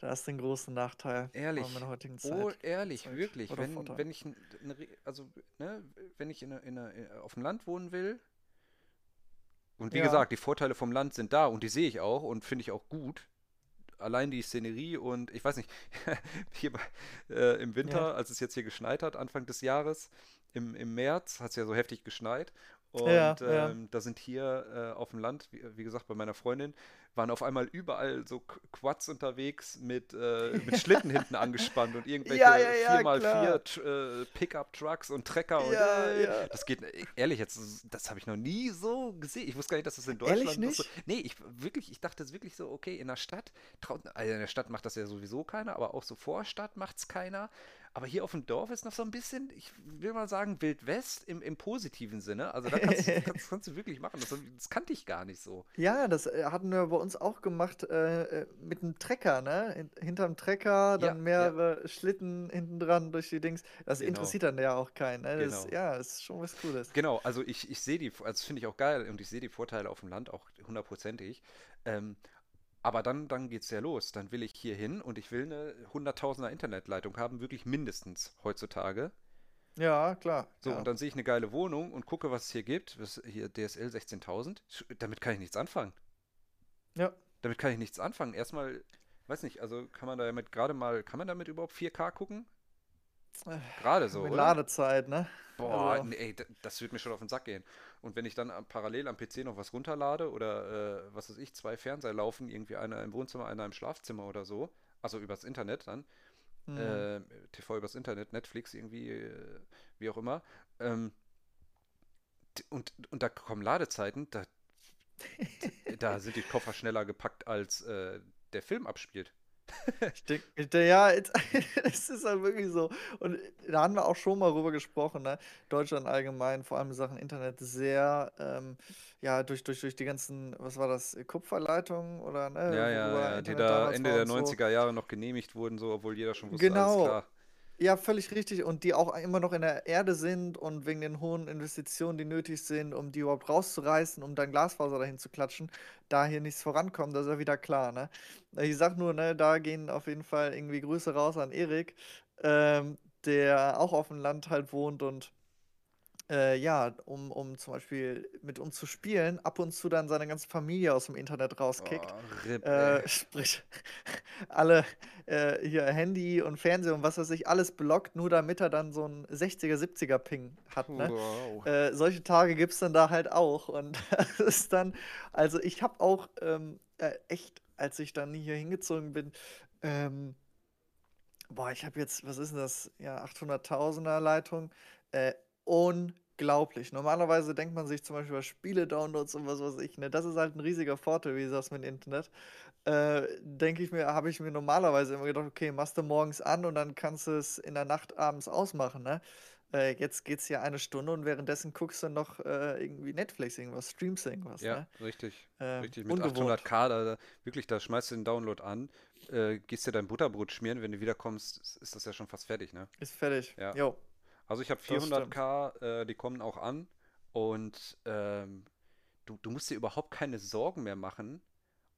da du den großen Nachteil, in Ehrlich, der heutigen oh, Zeit. ehrlich, Zeit wirklich, oder wenn, Vorteil. wenn ich, ne, Re- also, ne, wenn ich in, einer- in, einer- in, auf dem Land wohnen will, und wie Ja, gesagt, die Vorteile vom Land sind da und die sehe ich auch und finde ich auch gut, allein die Szenerie und ich weiß nicht, hier bei, äh, im ja, Winter, als es jetzt hier geschneit hat, Anfang des Jahres, im, im März hat es ja so heftig geschneit und ja, ja. ähm, da sind hier äh, auf dem Land, wie, wie gesagt, bei meiner Freundin, waren auf einmal überall so Qu- Quads unterwegs mit, äh, mit Schlitten hinten angespannt und Ja, irgendwelche ja, ja, klar. Tr- äh, Pickup-Trucks und Trecker und Ja, äh, ja. das geht, ehrlich, jetzt, das habe ich noch nie so gesehen. Ich wusste gar nicht, dass das in Ehrlich Deutschland noch so. Nee, ich wirklich, ich dachte es wirklich so, okay, in der Stadt, traut, also in der Stadt macht das ja sowieso keiner, aber auch so Vorstadt macht es keiner. Aber hier auf dem Dorf ist noch so ein bisschen, ich will mal sagen, Wild West im, im positiven Sinne. Also da kannst du, kannst, kannst du wirklich machen. Das, das kannte ich gar nicht so. Ja, das äh, hatten wir bei uns auch gemacht äh, äh, mit einem Trecker, ne? Hin hinterm Trecker, Ja, dann ja, mehrere Schlitten hinten dran durch die Dings. Das genau, interessiert dann ja auch keinen, ne? Das, genau. ja, das ist schon was Cooles. Genau, also ich, ich sehe die, also das finde ich auch geil und ich sehe die Vorteile auf dem Land auch hundertprozentig. Ähm, aber dann, dann geht es ja los. Dann will ich hier hin und ich will eine hunderttausender Internetleitung haben, wirklich mindestens heutzutage. Ja, klar, So, und ja. dann sehe ich eine geile Wohnung und gucke, was es hier gibt. Was, hier DSL 16.000. Sch- Damit kann ich nichts anfangen. Ja. Damit kann ich nichts anfangen. Erstmal, weiß nicht, also kann man damit gerade mal, kann man damit überhaupt 4K gucken? Gerade so, Mit oder? Ladezeit, ne? Boah, Also, nee, das wird mir schon auf den Sack gehen. Und wenn ich dann parallel am PC noch was runterlade oder äh, was weiß ich, zwei Fernseher laufen, irgendwie einer im Wohnzimmer, einer im Schlafzimmer oder so, also übers Internet dann, hm. äh, TV übers Internet, Netflix irgendwie, äh, wie auch immer, ähm, und, und da kommen Ladezeiten, da, da sind die Koffer schneller gepackt, als äh, der Film abspielt. Denke, ja, es ist halt wirklich so. Und da haben wir auch schon mal drüber gesprochen, ne? Deutschland allgemein, vor allem in Sachen Internet, sehr, ähm, ja, durch, durch, durch die ganzen, was war das, Kupferleitungen oder, ne? Ja, ja, ja, die da Ende der 90er Jahre noch genehmigt wurden, so, obwohl jeder schon wusste, genau. alles klar. Ja, völlig richtig. Und die auch immer noch in der Erde sind und wegen den hohen Investitionen, die nötig sind, um die überhaupt rauszureißen, um dann Glasfaser dahin zu klatschen, da hier nichts vorankommt, das ist ja wieder klar, ne? Ich sag nur, ne, da gehen auf jeden Fall irgendwie Grüße raus an Erik, ähm, der auch auf dem Land halt wohnt und äh, ja, um, um zum Beispiel mit uns zu spielen, ab und zu dann seine ganze Familie aus dem Internet rauskickt. Oh, RIP, Äh, sprich, alle äh, hier Handy und Fernseher und was weiß ich, alles blockt, nur damit er dann so einen 60er, 70er Ping hat. Ne? Wow. Äh, solche Tage gibt es dann da halt auch. Und das ist dann, also ich habe auch ähm, äh, echt, als ich dann hier hingezogen bin, ähm, boah, ich habe jetzt, was ist denn das? Ja, 800.000er Leitung. Äh, unglaublich. Normalerweise denkt man sich zum Beispiel bei Spiele-Downloads und was weiß ich, ne? Das ist halt ein riesiger Vorteil, wie du sagst, mit dem Internet. Äh, denke ich mir, habe ich mir normalerweise immer gedacht, okay, machst du morgens an und dann kannst du es in der Nacht abends ausmachen, ne? Äh, jetzt geht's hier eine Stunde und währenddessen guckst du noch äh, irgendwie Netflix irgendwas, streamst irgendwas, Ja, ne? richtig. Äh, Richtig, mit ungewohnt. 800k, da, wirklich, da schmeißt du den Download an, äh, gehst dir dein Butterbrot schmieren, wenn du wiederkommst, ist, ist das ja schon fast fertig, ne? Ist fertig. Ja. Jo. Also ich habe Das stimmt. 400k, äh, die kommen auch an und ähm, du, du musst dir überhaupt keine Sorgen mehr machen,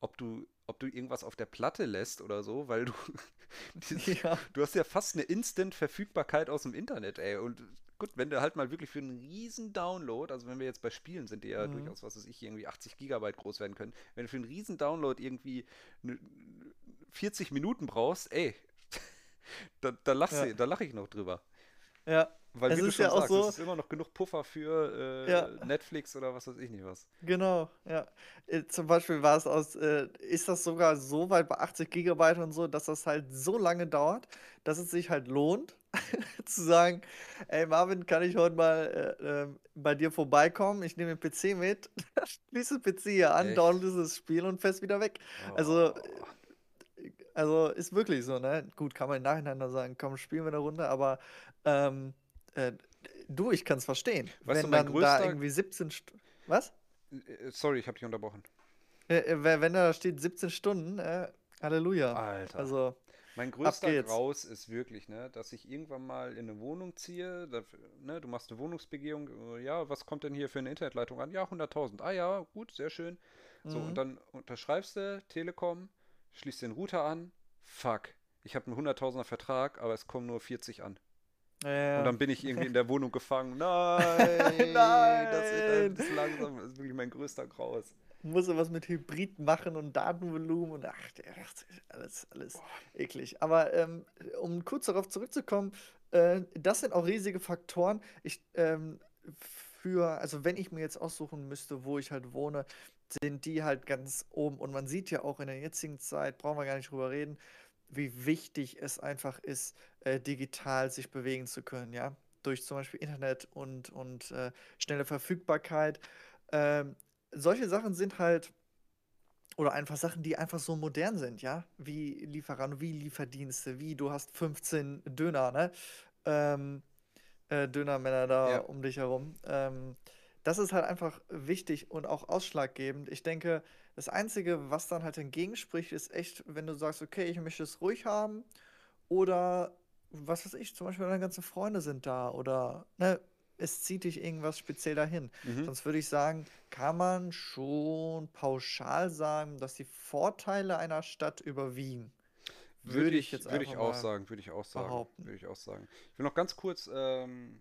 ob du, ob du irgendwas auf der Platte lässt oder so, weil du, dieses, Ja. du hast ja fast eine Instant-Verfügbarkeit aus dem Internet, ey. Und gut, wenn du halt mal wirklich für einen riesen Download, also wenn wir jetzt bei Spielen sind, die ja Mhm. durchaus, was weiß ich, irgendwie 80 Gigabyte groß werden können, wenn du für einen riesen Download irgendwie ne, 40 Minuten brauchst, ey, da, da lachst Ja. da lache ich noch drüber. Ja. Weil Es wie du ist schon ja auch sagst, so- es ist immer noch genug Puffer für äh, Ja. Netflix oder was weiß ich nicht was. Genau, ja. Äh, Zum Beispiel war es aus, äh, ist das sogar so weit bei 80 Gigabyte und so, dass das halt so lange dauert, dass es sich halt lohnt, zu sagen, ey Marvin, kann ich heute mal äh, ähm, bei dir vorbeikommen? Ich nehme den PC mit, schließe den PC hier an, downloade das Spiel und fest wieder weg. Also, Oh. Also ist wirklich so, ne? Gut, kann man im Nachhinein dann sagen, komm, spielen wir eine Runde, aber ähm, äh, du, ich kann es verstehen. Weißt du, Wenn mein dann da größter- irgendwie 17 St Was? Äh, Sorry, ich habe dich unterbrochen. Äh, äh, wenn da steht 17 Stunden, äh, Halleluja. Alter. Also, Mein größter. Graus ist wirklich, ne, dass ich irgendwann mal in eine Wohnung ziehe, da, ne, du machst eine Wohnungsbegehung, äh, ja, was kommt denn hier für eine Internetleitung an? Ja, 100.000. Ah ja, gut, sehr schön. So, Mhm. und dann unterschreibst du Telekom, schließt den Router an, fuck, ich habe einen 100.000er Vertrag, aber es kommen nur 40 an. Äh, Und dann bin ich irgendwie in der Wohnung gefangen. Nein, das Nein. ist langsam, das ist wirklich mein größter Graus. muss er was mit Hybrid machen und Datenvolumen und ach, alles, alles eklig. Aber ähm, um kurz darauf zurückzukommen, äh, das sind auch riesige Faktoren. Ich, ähm, für, also wenn ich mir jetzt aussuchen müsste, wo ich halt wohne, sind die halt ganz oben. Und man sieht ja auch in der jetzigen Zeit, brauchen wir gar nicht drüber reden, wie wichtig es einfach ist, äh, digital sich bewegen zu können, ja. Durch zum Beispiel Internet und, und äh, schnelle Verfügbarkeit. Ähm, solche Sachen sind halt, oder einfach Sachen, die einfach so modern sind, ja. Wie Lieferanten, wie Lieferdienste, wie du hast 15 Döner, ne? Ähm, äh, Dönermänner da Ja. um dich herum. Ähm, das ist halt einfach wichtig und auch ausschlaggebend. Ich denke, das Einzige, was dann halt entgegenspricht, ist echt, wenn du sagst, okay, ich möchte es ruhig haben oder was weiß ich, zum Beispiel deine ganzen Freunde sind da oder ne, es zieht dich irgendwas speziell dahin. Mhm. Sonst würde ich sagen, kann man schon pauschal sagen, dass die Vorteile einer Stadt überwiegen. Würde ich jetzt würde ich einfach auch sagen, würde ich auch sagen, behaupten. würde ich auch sagen. Ich will noch ganz kurz, ähm,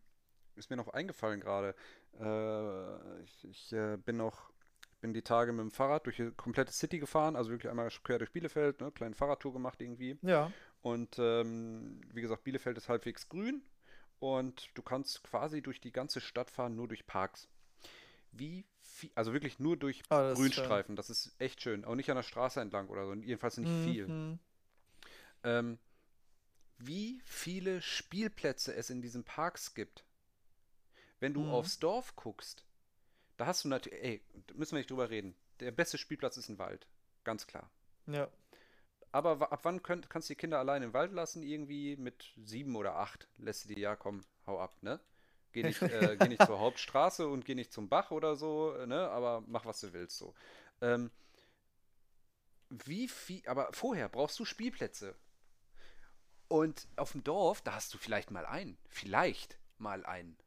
ist mir noch eingefallen gerade. Äh, ich ich äh, bin noch, bin die Tage mit dem Fahrrad durch die komplette City gefahren, also wirklich einmal quer durch Bielefeld, ne, kleine Fahrradtour gemacht irgendwie. Ja, Und ähm, wie gesagt, Bielefeld ist halbwegs grün und du kannst quasi durch die ganze Stadt fahren, nur durch Parks. Wie viel, also wirklich nur durch Ah, das ist. Grünstreifen, das ist echt schön. Auch nicht an der Straße entlang oder so, jedenfalls nicht viel. Mhm. Ähm, wie viele Spielplätze es in diesen Parks gibt. Wenn du Mhm. aufs Dorf guckst, da hast du natürlich, ey, da müssen wir nicht drüber reden. Der beste Spielplatz ist ein Wald, ganz klar. Ja. aber ab wann könnt, kannst du die Kinder allein im Wald lassen? Irgendwie mit sieben oder acht lässt du die, ja komm, hau ab, ne? Geh nicht, äh, geh nicht zur Hauptstraße und geh nicht zum Bach oder so, äh, ne? Aber mach, was du willst, so. Ähm, wie viel, aber vorher brauchst du Spielplätze. Und auf dem Dorf, da hast du vielleicht mal einen. Vielleicht mal einen.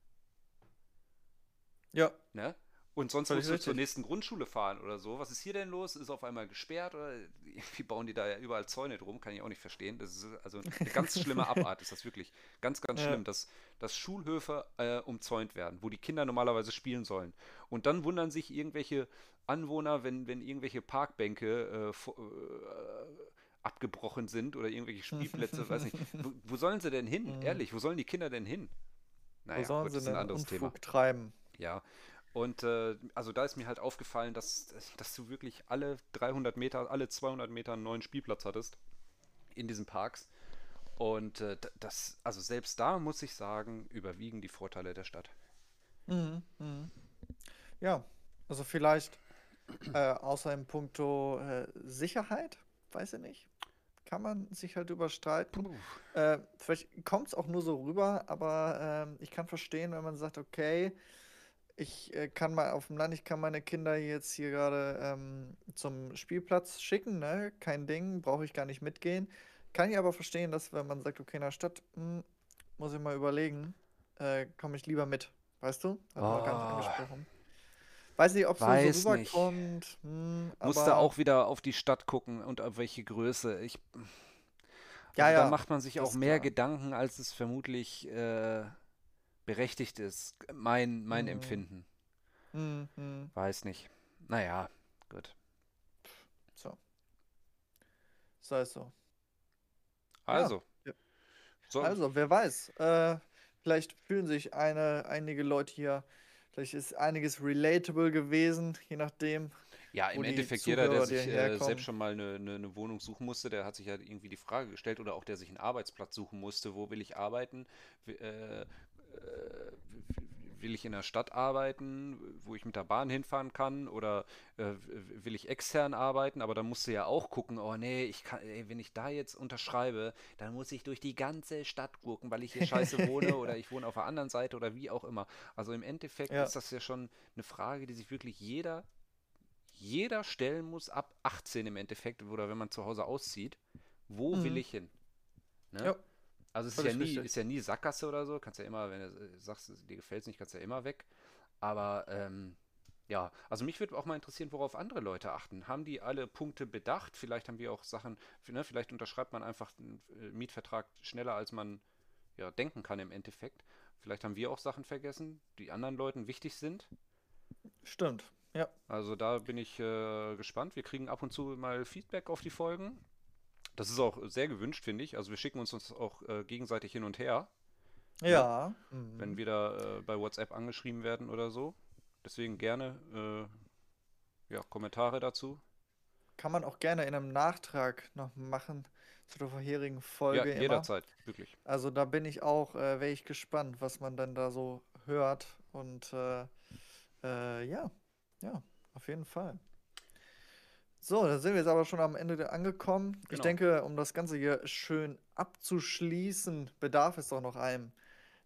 Ja, Ne? Und sonst musst du zur nächsten Grundschule fahren oder so. Was ist hier denn los? Ist auf einmal gesperrt oder irgendwie bauen die da ja überall Zäune drum? Kann ich auch nicht verstehen. Das ist also eine ganz schlimme Abart, ist das wirklich. Ganz, ganz Ja. schlimm, dass, dass Schulhöfe äh, umzäunt werden, wo die Kinder normalerweise spielen sollen. Und dann wundern sich irgendwelche Anwohner, wenn, wenn irgendwelche Parkbänke äh, äh, abgebrochen sind oder irgendwelche Spielplätze, weiß nicht. Wo, wo sollen sie denn hin? Mhm. Ehrlich, wo sollen die Kinder denn hin? wo Naja, sollen gut, sie das ist ein anderes Unfug Thema. treiben? Ja, und äh, also da ist mir halt aufgefallen, dass, dass du wirklich alle 300 Meter, alle 200 Meter einen neuen Spielplatz hattest in diesen Parks. Und äh, das, also selbst da muss ich sagen, überwiegen die Vorteile der Stadt. Mhm, mhm. Ja, also vielleicht äh, außer im Puncto äh, Sicherheit, weiß ich nicht. Kann man sich halt überstreiten. Äh, vielleicht kommt es auch nur so rüber, aber ähm, ich kann verstehen, wenn man sagt, okay, ich äh, kann mal auf dem Land, ich kann meine Kinder jetzt hier gerade ähm, zum Spielplatz schicken, ne? Kein Ding, brauche ich gar nicht mitgehen. Kann ich aber verstehen, dass wenn man sagt, okay, in der Stadt, hm, muss ich mal überlegen, äh, komme ich lieber mit. Weißt du? Hat man gar Oh. nicht angesprochen. Weiß nicht, ob es so rüberkommt. Hm, Musste auch wieder auf die Stadt gucken und auf welche Größe. Ich, Ja, also da ja, macht man sich auch mehr klar. Gedanken, als es vermutlich äh, berechtigt ist. Mein, mein Mhm. Empfinden. Hm, hm, Weiß nicht. Naja, gut. so. Sei es so. Ja. Also. Ja. So, Also, wer weiß, äh, vielleicht fühlen sich eine, einige Leute hier, vielleicht ist einiges relatable gewesen, je nachdem. Ja, im Endeffekt jeder, der sich äh, selbst schon mal eine, eine, eine Wohnung suchen musste, der hat sich ja irgendwie die Frage gestellt oder auch der sich einen Arbeitsplatz suchen musste, wo will ich arbeiten? Äh, will ich in der Stadt arbeiten, wo ich mit der Bahn hinfahren kann oder äh, will ich extern arbeiten? Aber dann musst du ja auch gucken, oh nee, ich kann, ey, wenn ich da jetzt unterschreibe, dann muss ich durch die ganze Stadt gucken, weil ich hier scheiße wohne oder ich wohne auf der anderen Seite oder wie auch immer. Also im Endeffekt Ja. ist das ja schon eine Frage, die sich wirklich jeder jeder stellen muss, ab 18 im Endeffekt, oder wenn man zu Hause auszieht, wo will Mhm. ich hin? Ne? Ja, Also es ist ja nie, richtig. ist ja nie Sackgasse oder so, kannst ja immer, wenn du sagst, dir gefällt es nicht, kannst ja immer weg. Aber ähm, ja, also mich würde auch mal interessieren, worauf andere Leute achten. Haben die alle Punkte bedacht? Vielleicht haben wir auch Sachen, ne, vielleicht unterschreibt man einfach einen äh, Mietvertrag schneller, als man ja, denken kann im Endeffekt. Vielleicht haben wir auch Sachen vergessen, die anderen Leuten wichtig sind. stimmt. Ja, Also da bin ich äh, gespannt. Wir kriegen ab und zu mal Feedback auf die Folgen. Das ist auch sehr gewünscht, finde ich. Also wir schicken uns uns auch äh, gegenseitig hin und her, ja. mhm. wenn wir da äh, bei WhatsApp angeschrieben werden oder so. Deswegen gerne äh, ja, Kommentare dazu. Kann man auch gerne in einem Nachtrag noch machen zu der vorherigen Ja, Folge immer. jederzeit, wirklich. Also da bin ich auch, äh, wäre ich gespannt, was man dann da so hört. Und äh, äh, ja, ja, auf jeden Fall. So, da sind wir jetzt aber schon am Ende angekommen. Ich Genau. denke, um das Ganze hier schön abzuschließen, bedarf es doch noch einem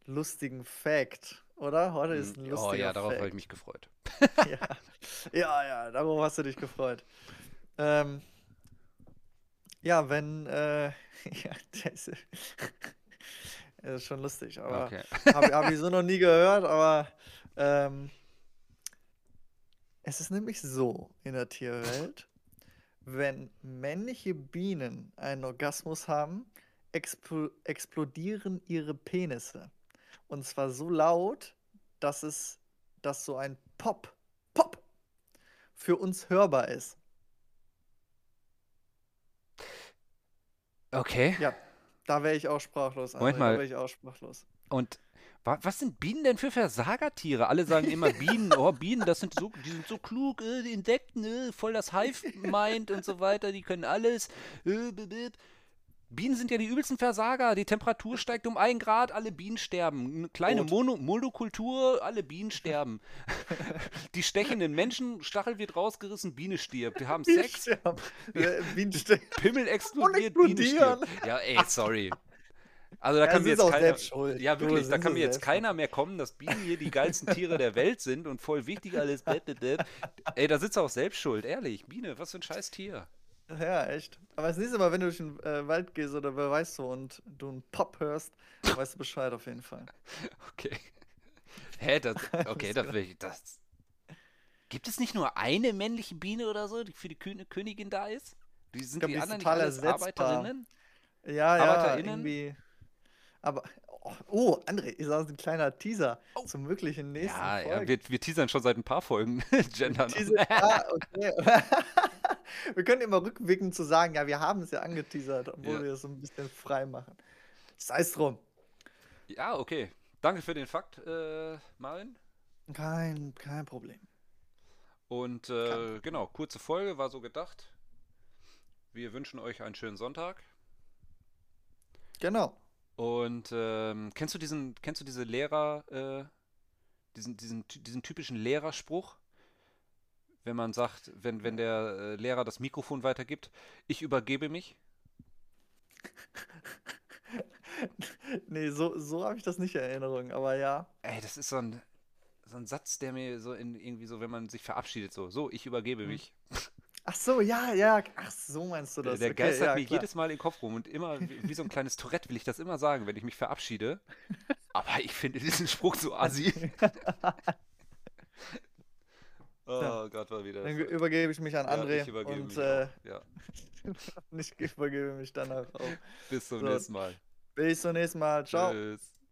lustigen Fact, oder? Heute ist ein Mm, lustiger Oh ja, darauf habe ich mich gefreut. Ja, ja, ja, darauf hast du dich gefreut. Ähm, ja, wenn, äh, ja, das, das ist schon lustig, aber Okay. habe hab ich so noch nie gehört, aber ähm, es ist nämlich so in der Tierwelt, wenn männliche Bienen einen Orgasmus haben, explo explodieren ihre Penisse. Und zwar so laut, dass es, dass so ein Pop, Pop für uns hörbar ist. Okay. Ja, da wäre ich auch sprachlos. Moment André, mal. Da wäre ich auch sprachlos. Und was sind Bienen denn für Versagertiere? Alle sagen immer Bienen, oh Bienen, das sind so, die sind so klug, äh, die Insekten, äh, voll das Hive-Mind und so weiter, die können alles. Äh. Bienen sind ja die übelsten Versager. Die Temperatur steigt um ein Grad, alle Bienen sterben. Eine kleine. Mono Monokultur, alle Bienen sterben. die stechenden Menschen, Stachel wird rausgerissen, Biene stirbt. Wir haben Bienen Sex, sterben. Äh, Bienen sterben. Pimmel explodiert, Biene stirbt. Ja, ey, sorry. Also da Ja, kann mir jetzt keiner, schuld. ja Du, wirklich, da sind kann mir jetzt keiner mehr kommen, dass Bienen hier die geilsten Tiere der Welt sind und voll wichtig alles. Ey, da sitzt auch selbst schuld, ehrlich. Biene, was für ein scheiß Tier. Ja, echt. Aber das nächste Mal, wenn du durch den äh, Wald gehst oder wer weiß so und du einen Pop hörst, weißt du Bescheid auf jeden Fall. Okay. Hä, das, okay, das will ich, das. Gibt es nicht nur eine männliche Biene oder so, die für die Kö Königin da ist? Die sind glaub, die die anderen nicht alles ersetzbar. Arbeiterinnen? Ja, ja, ArbeiterInnen? irgendwie. Aber, oh, oh André, ist das ein kleiner Teaser zum möglichen nächsten Oh. Ja, ja Folge. wir, wir teasern schon seit ein paar Folgen Gendern. Teaser, ah, okay. wir können immer rückwirkend zu sagen, ja, wir haben es ja angeteasert, obwohl Ja. wir es so ein bisschen frei machen. Sei es drum. Ja, okay. Danke für den Fakt, äh, Marvin. Kein, kein Problem. Und äh, genau, kurze Folge war so gedacht. Wir wünschen euch einen schönen Sonntag. Genau. Und ähm, kennst du diesen, kennst du diese Lehrer, äh, diesen, diesen, diesen typischen Lehrerspruch? Wenn man sagt, wenn, wenn der äh, Lehrer das Mikrofon weitergibt, ich übergebe mich. Nee, so, so habe ich das nicht in Erinnerung, aber ja. Ey, das ist so ein, so ein Satz, der mir so in irgendwie so, wenn man sich verabschiedet, so, so, ich übergebe Mhm. mich. Ach so, ja, ja. Ach so meinst du das. der Okay, geistert ja, mir klar. jedes Mal in den Kopf rum und immer wie, wie so ein kleines Tourette will ich das immer sagen, wenn ich mich verabschiede. Aber ich finde diesen Spruch so assi. oh Ja. Gott, war wieder. Dann ge- übergebe ich mich an Ja, André ich übergebe und mich äh. Ja, ich übergebe mich danach auch. bis zum So. nächsten Mal. Bis zum nächsten Mal. Ciao. Tschüss.